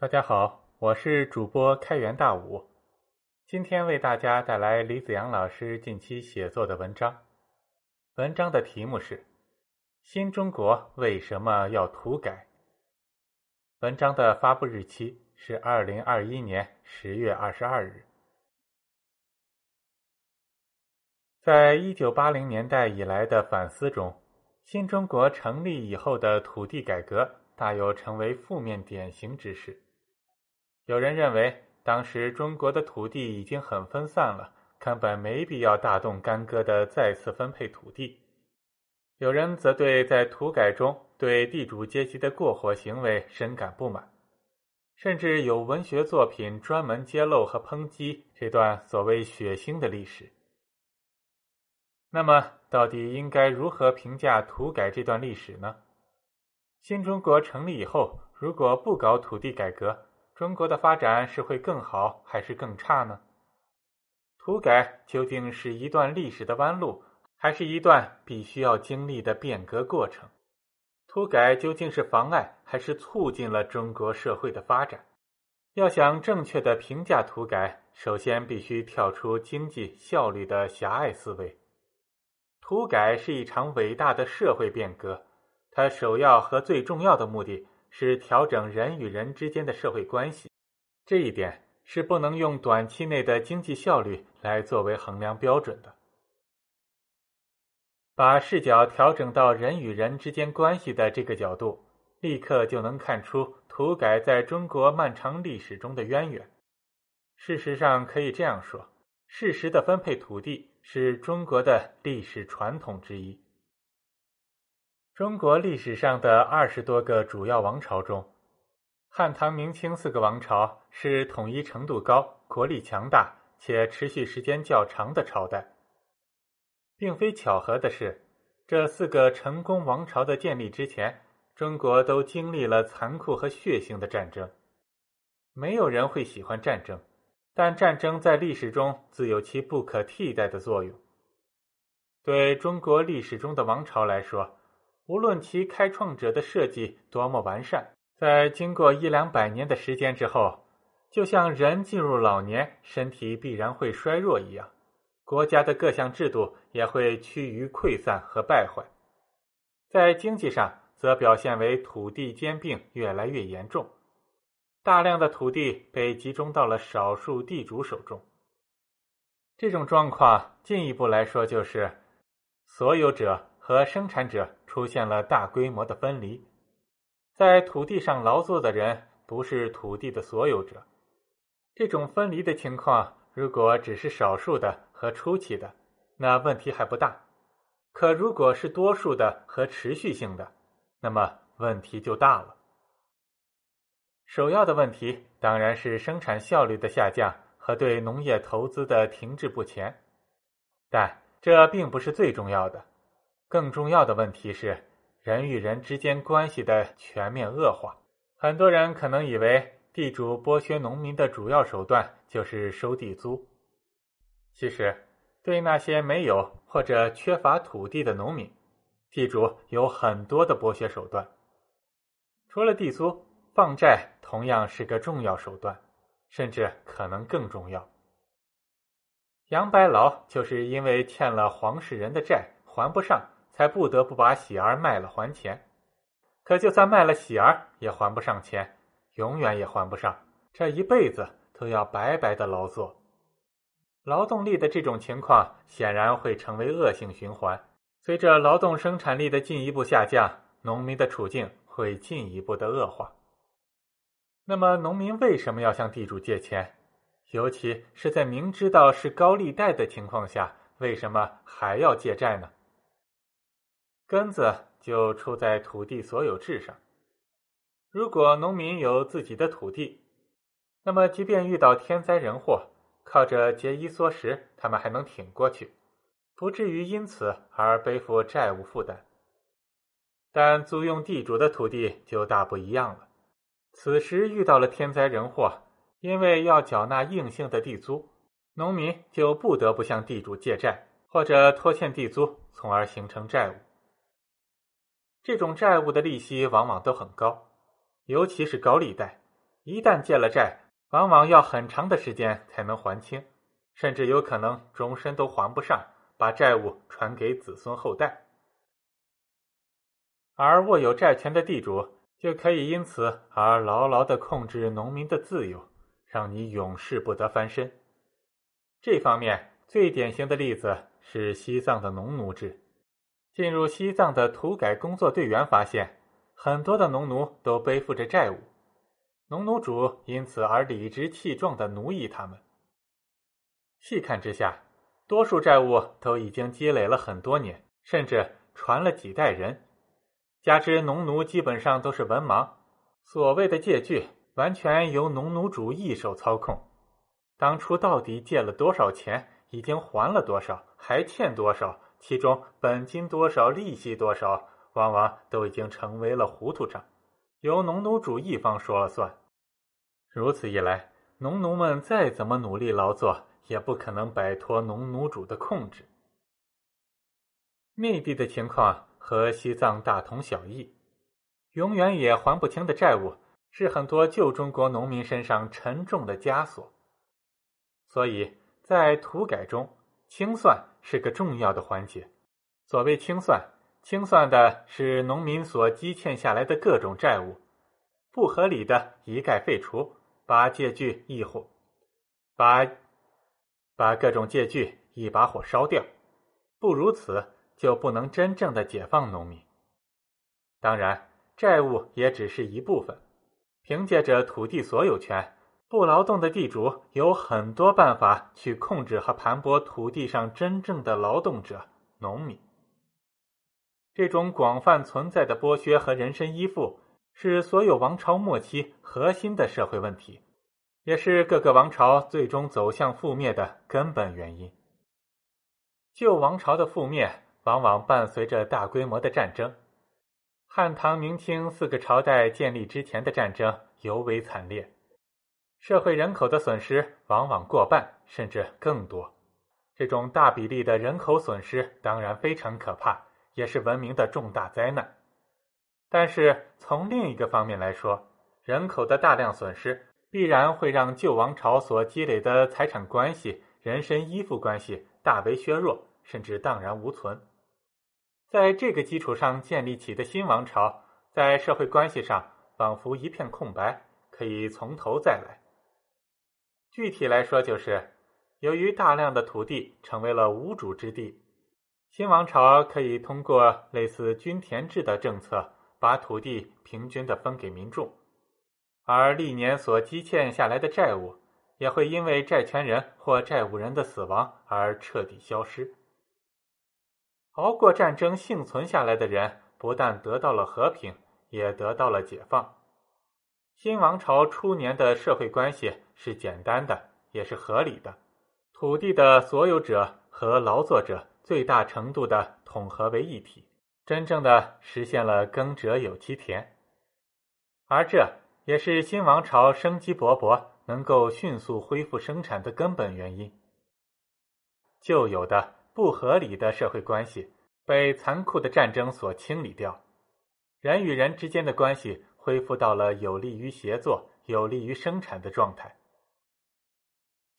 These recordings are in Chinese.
大家好，我是主播开元大武，今天为大家带来李子阳老师近期写作的文章。文章的题目是《新中国为什么要土改》。文章的发布日期是二零二一年十月二十二日。在一九八零年代以来的反思中，新中国成立以后的土地改革大有成为负面典型之势。有人认为，当时中国的土地已经很分散了，根本没必要大动干戈的再次分配土地。有人则对在土改中对地主阶级的过火行为深感不满，甚至有文学作品专门揭露和抨击这段所谓血腥的历史。那么，到底应该如何评价土改这段历史呢？新中国成立以后，如果不搞土地改革，中国的发展是会更好还是更差呢？土改究竟是一段历史的弯路，还是一段必须要经历的变革过程？土改究竟是妨碍还是促进了中国社会的发展？要想正确的评价土改，首先必须跳出经济效率的狭隘思维。土改是一场伟大的社会变革，它首要和最重要的目的。是调整人与人之间的社会关系，这一点是不能用短期内的经济效率来作为衡量标准的。把视角调整到人与人之间关系的这个角度，立刻就能看出土改在中国漫长历史中的渊源。事实上，可以这样说：适时的分配土地是中国的历史传统之一。中国历史上的二十多个主要王朝中，汉、唐、明、清四个王朝是统一程度高、国力强大且持续时间较长的朝代。并非巧合的是，这四个成功王朝的建立之前，中国都经历了残酷和血腥的战争。没有人会喜欢战争，但战争在历史中自有其不可替代的作用。对中国历史中的王朝来说，无论其开创者的设计多么完善，在经过一两百年的时间之后，就像人进入老年，身体必然会衰弱一样，国家的各项制度也会趋于溃散和败坏。在经济上，则表现为土地兼并越来越严重，大量的土地被集中到了少数地主手中。这种状况进一步来说，就是所有者。和生产者出现了大规模的分离，在土地上劳作的人不是土地的所有者。这种分离的情况，如果只是少数的和初期的，那问题还不大；可如果是多数的和持续性的，那么问题就大了。首要的问题当然是生产效率的下降和对农业投资的停滞不前，但这并不是最重要的。更重要的问题是人与人之间关系的全面恶化。很多人可能以为地主剥削农民的主要手段就是收地租。其实，对那些没有或者缺乏土地的农民，地主有很多的剥削手段。除了地租，放债同样是个重要手段，甚至可能更重要。杨白劳就是因为欠了黄世仁的债还不上。才不得不把喜儿卖了还钱，可就算卖了喜儿，也还不上钱，永远也还不上，这一辈子都要白白的劳作。劳动力的这种情况显然会成为恶性循环，随着劳动生产力的进一步下降，农民的处境会进一步的恶化。那么，农民为什么要向地主借钱？尤其是在明知道是高利贷的情况下，为什么还要借债呢？根子就出在土地所有制上。如果农民有自己的土地，那么即便遇到天灾人祸，靠着节衣缩食，他们还能挺过去，不至于因此而背负债务负担。但租用地主的土地就大不一样了。此时遇到了天灾人祸，因为要缴纳硬性的地租，农民就不得不向地主借债，或者拖欠地租，从而形成债务。这种债务的利息往往都很高，尤其是高利贷，一旦借了债，往往要很长的时间才能还清，甚至有可能终身都还不上，把债务传给子孙后代。而握有债权的地主就可以因此而牢牢的控制农民的自由，让你永世不得翻身。这方面最典型的例子是西藏的农奴制。进入西藏的土改工作队员发现，很多的农奴都背负着债务，农奴主因此而理直气壮的奴役他们。细看之下，多数债务都已经积累了很多年，甚至传了几代人。加之农奴基本上都是文盲，所谓的借据完全由农奴主一手操控。当初到底借了多少钱，已经还了多少，还欠多少，其中本金多少，利息多少，往往都已经成为了糊涂账，由农奴主一方说了算。如此一来，农奴们再怎么努力劳作，也不可能摆脱农奴主的控制。内地的情况。和西藏大同小异，永远也还不清的债务是很多旧中国农民身上沉重的枷锁。所以在土改中，清算是个重要的环节。所谓清算，清算的是农民所积欠下来的各种债务，不合理的一概废除，把借据一火，把把各种借据一把火烧掉。不如此。就不能真正的解放农民。当然，债务也只是一部分。凭借着土地所有权，不劳动的地主有很多办法去控制和盘剥土地上真正的劳动者——农民。这种广泛存在的剥削和人身依附，是所有王朝末期核心的社会问题，也是各个王朝最终走向覆灭的根本原因。旧王朝的覆灭。往往伴随着大规模的战争。汉唐明清四个朝代建立之前的战争尤为惨烈，社会人口的损失往往过半甚至更多。这种大比例的人口损失当然非常可怕，也是文明的重大灾难。但是从另一个方面来说，人口的大量损失必然会让旧王朝所积累的财产关系、人身依附关系大为削弱，甚至荡然无存。在这个基础上建立起的新王朝，在社会关系上仿佛一片空白，可以从头再来。具体来说，就是由于大量的土地成为了无主之地，新王朝可以通过类似均田制的政策，把土地平均的分给民众，而历年所积欠下来的债务，也会因为债权人或债务人的死亡而彻底消失。熬过战争幸存下来的人，不但得到了和平，也得到了解放。新王朝初年的社会关系是简单的，也是合理的。土地的所有者和劳作者最大程度的统合为一体，真正的实现了耕者有其田。而这也是新王朝生机勃勃、能够迅速恢复生产的根本原因。旧有的。不合理的社会关系被残酷的战争所清理掉，人与人之间的关系恢复到了有利于协作、有利于生产的状态。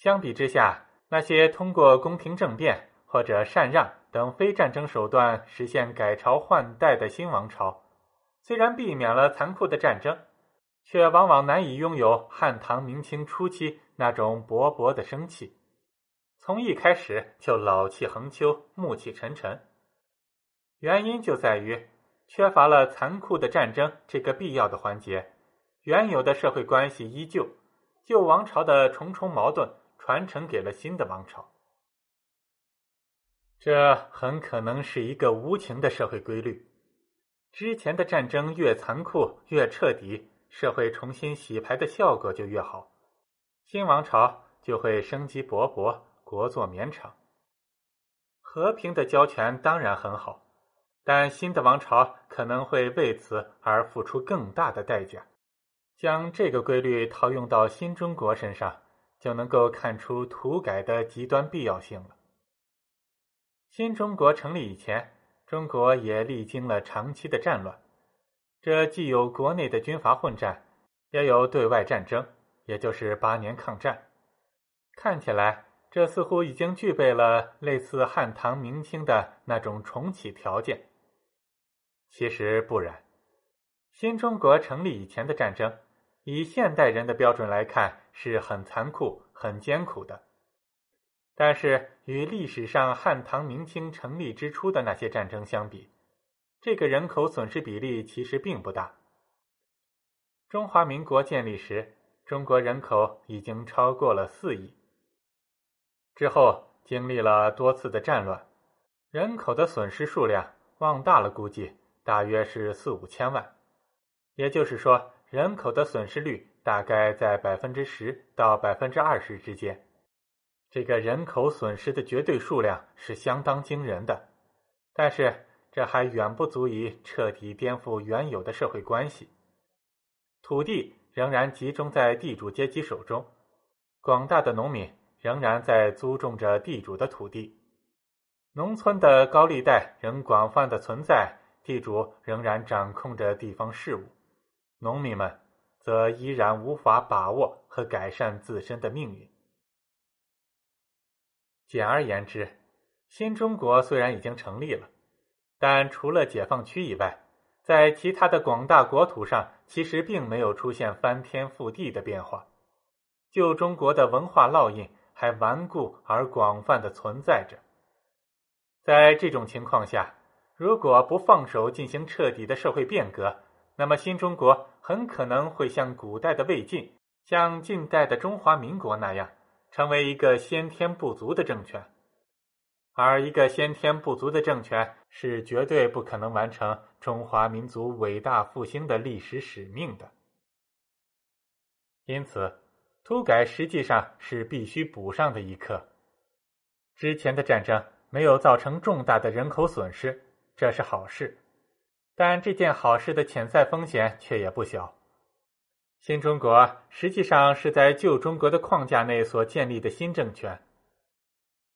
相比之下，那些通过宫廷政变或者禅让等非战争手段实现改朝换代的新王朝，虽然避免了残酷的战争，却往往难以拥有汉唐明清初期那种勃勃的生气。从一开始就老气横秋、暮气沉沉，原因就在于缺乏了残酷的战争这个必要的环节。原有的社会关系依旧，旧王朝的重重矛盾传承给了新的王朝。这很可能是一个无情的社会规律。之前的战争越残酷、越彻底，社会重新洗牌的效果就越好，新王朝就会生机勃勃。国祚绵长，和平的交权当然很好，但新的王朝可能会为此而付出更大的代价。将这个规律套用到新中国身上，就能够看出土改的极端必要性了。新中国成立以前，中国也历经了长期的战乱，这既有国内的军阀混战，也有对外战争，也就是八年抗战。看起来，这似乎已经具备了类似汉唐明清的那种重启条件。其实不然，新中国成立以前的战争，以现代人的标准来看，是很残酷、很艰苦的。但是与历史上汉唐明清成立之初的那些战争相比，这个人口损失比例其实并不大。中华民国建立时，中国人口已经超过了四亿。之后经历了多次的战乱，人口的损失数量往大了估计大约是四五千万，也就是说，人口的损失率大概在百分之十到百分之二十之间。这个人口损失的绝对数量是相当惊人的，但是这还远不足以彻底颠覆原有的社会关系。土地仍然集中在地主阶级手中，广大的农民仍然在租种着地主的土地，农村的高利贷仍广泛的存在，地主仍然掌控着地方事务，农民们则依然无法把握和改善自身的命运。简而言之，新中国虽然已经成立了，但除了解放区以外，在其他的广大国土上，其实并没有出现翻天覆地的变化。旧中国的文化烙印还顽固而广泛的存在着。在这种情况下，如果不放手进行彻底的社会变革，那么新中国很可能会像古代的魏晋，像近代的中华民国那样。成为一个先天不足的政权，而一个先天不足的政权是绝对不可能完成中华民族伟大复兴的历史使命的。因此，土改实际上是必须补上的一课。之前的战争没有造成重大的人口损失，这是好事，但这件好事的潜在风险却也不小。新中国实际上是在旧中国的框架内所建立的新政权。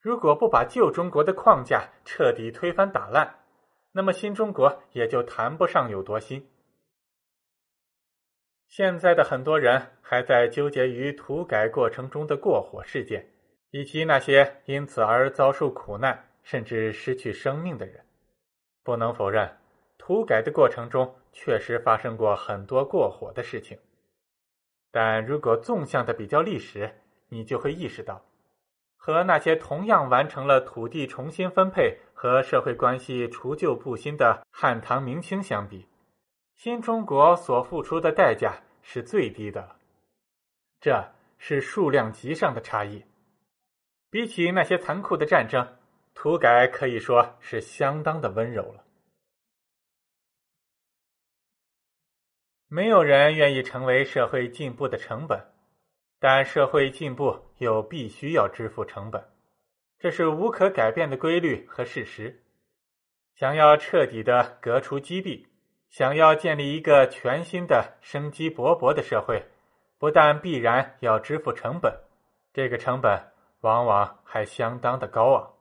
如果不把旧中国的框架彻底推翻打烂，那么新中国也就谈不上有多新。现在的很多人还在纠结于土改过程中的过火事件，以及那些因此而遭受苦难甚至失去生命的人。不能否认，土改的过程中确实发生过很多过火的事情。但如果纵向的比较历史，你就会意识到，和那些同样完成了土地重新分配和社会关系除旧布新的汉唐明清相比，新中国所付出的代价是最低的了。这是数量级上的差异。比起那些残酷的战争，土改可以说是相当的温柔了。没有人愿意成为社会进步的成本，但社会进步又必须要支付成本，这是无可改变的规律和事实。想要彻底的革除积弊，想要建立一个全新的生机勃勃的社会，不但必然要支付成本，这个成本往往还相当的高昂。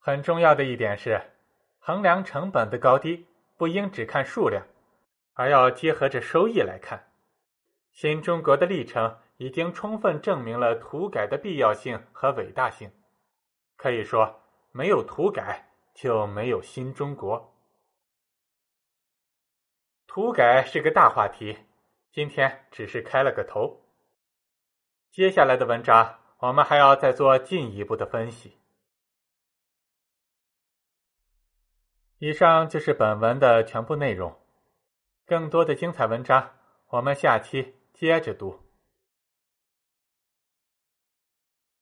很重要的一点是，衡量成本的高低，不应只看数量。而要结合着收益来看，新中国的历程已经充分证明了土改的必要性和伟大性。可以说，没有土改就没有新中国。土改是个大话题，今天只是开了个头。接下来的文章，我们还要再做进一步的分析。以上就是本文的全部内容。更多的精彩文章，我们下期接着读。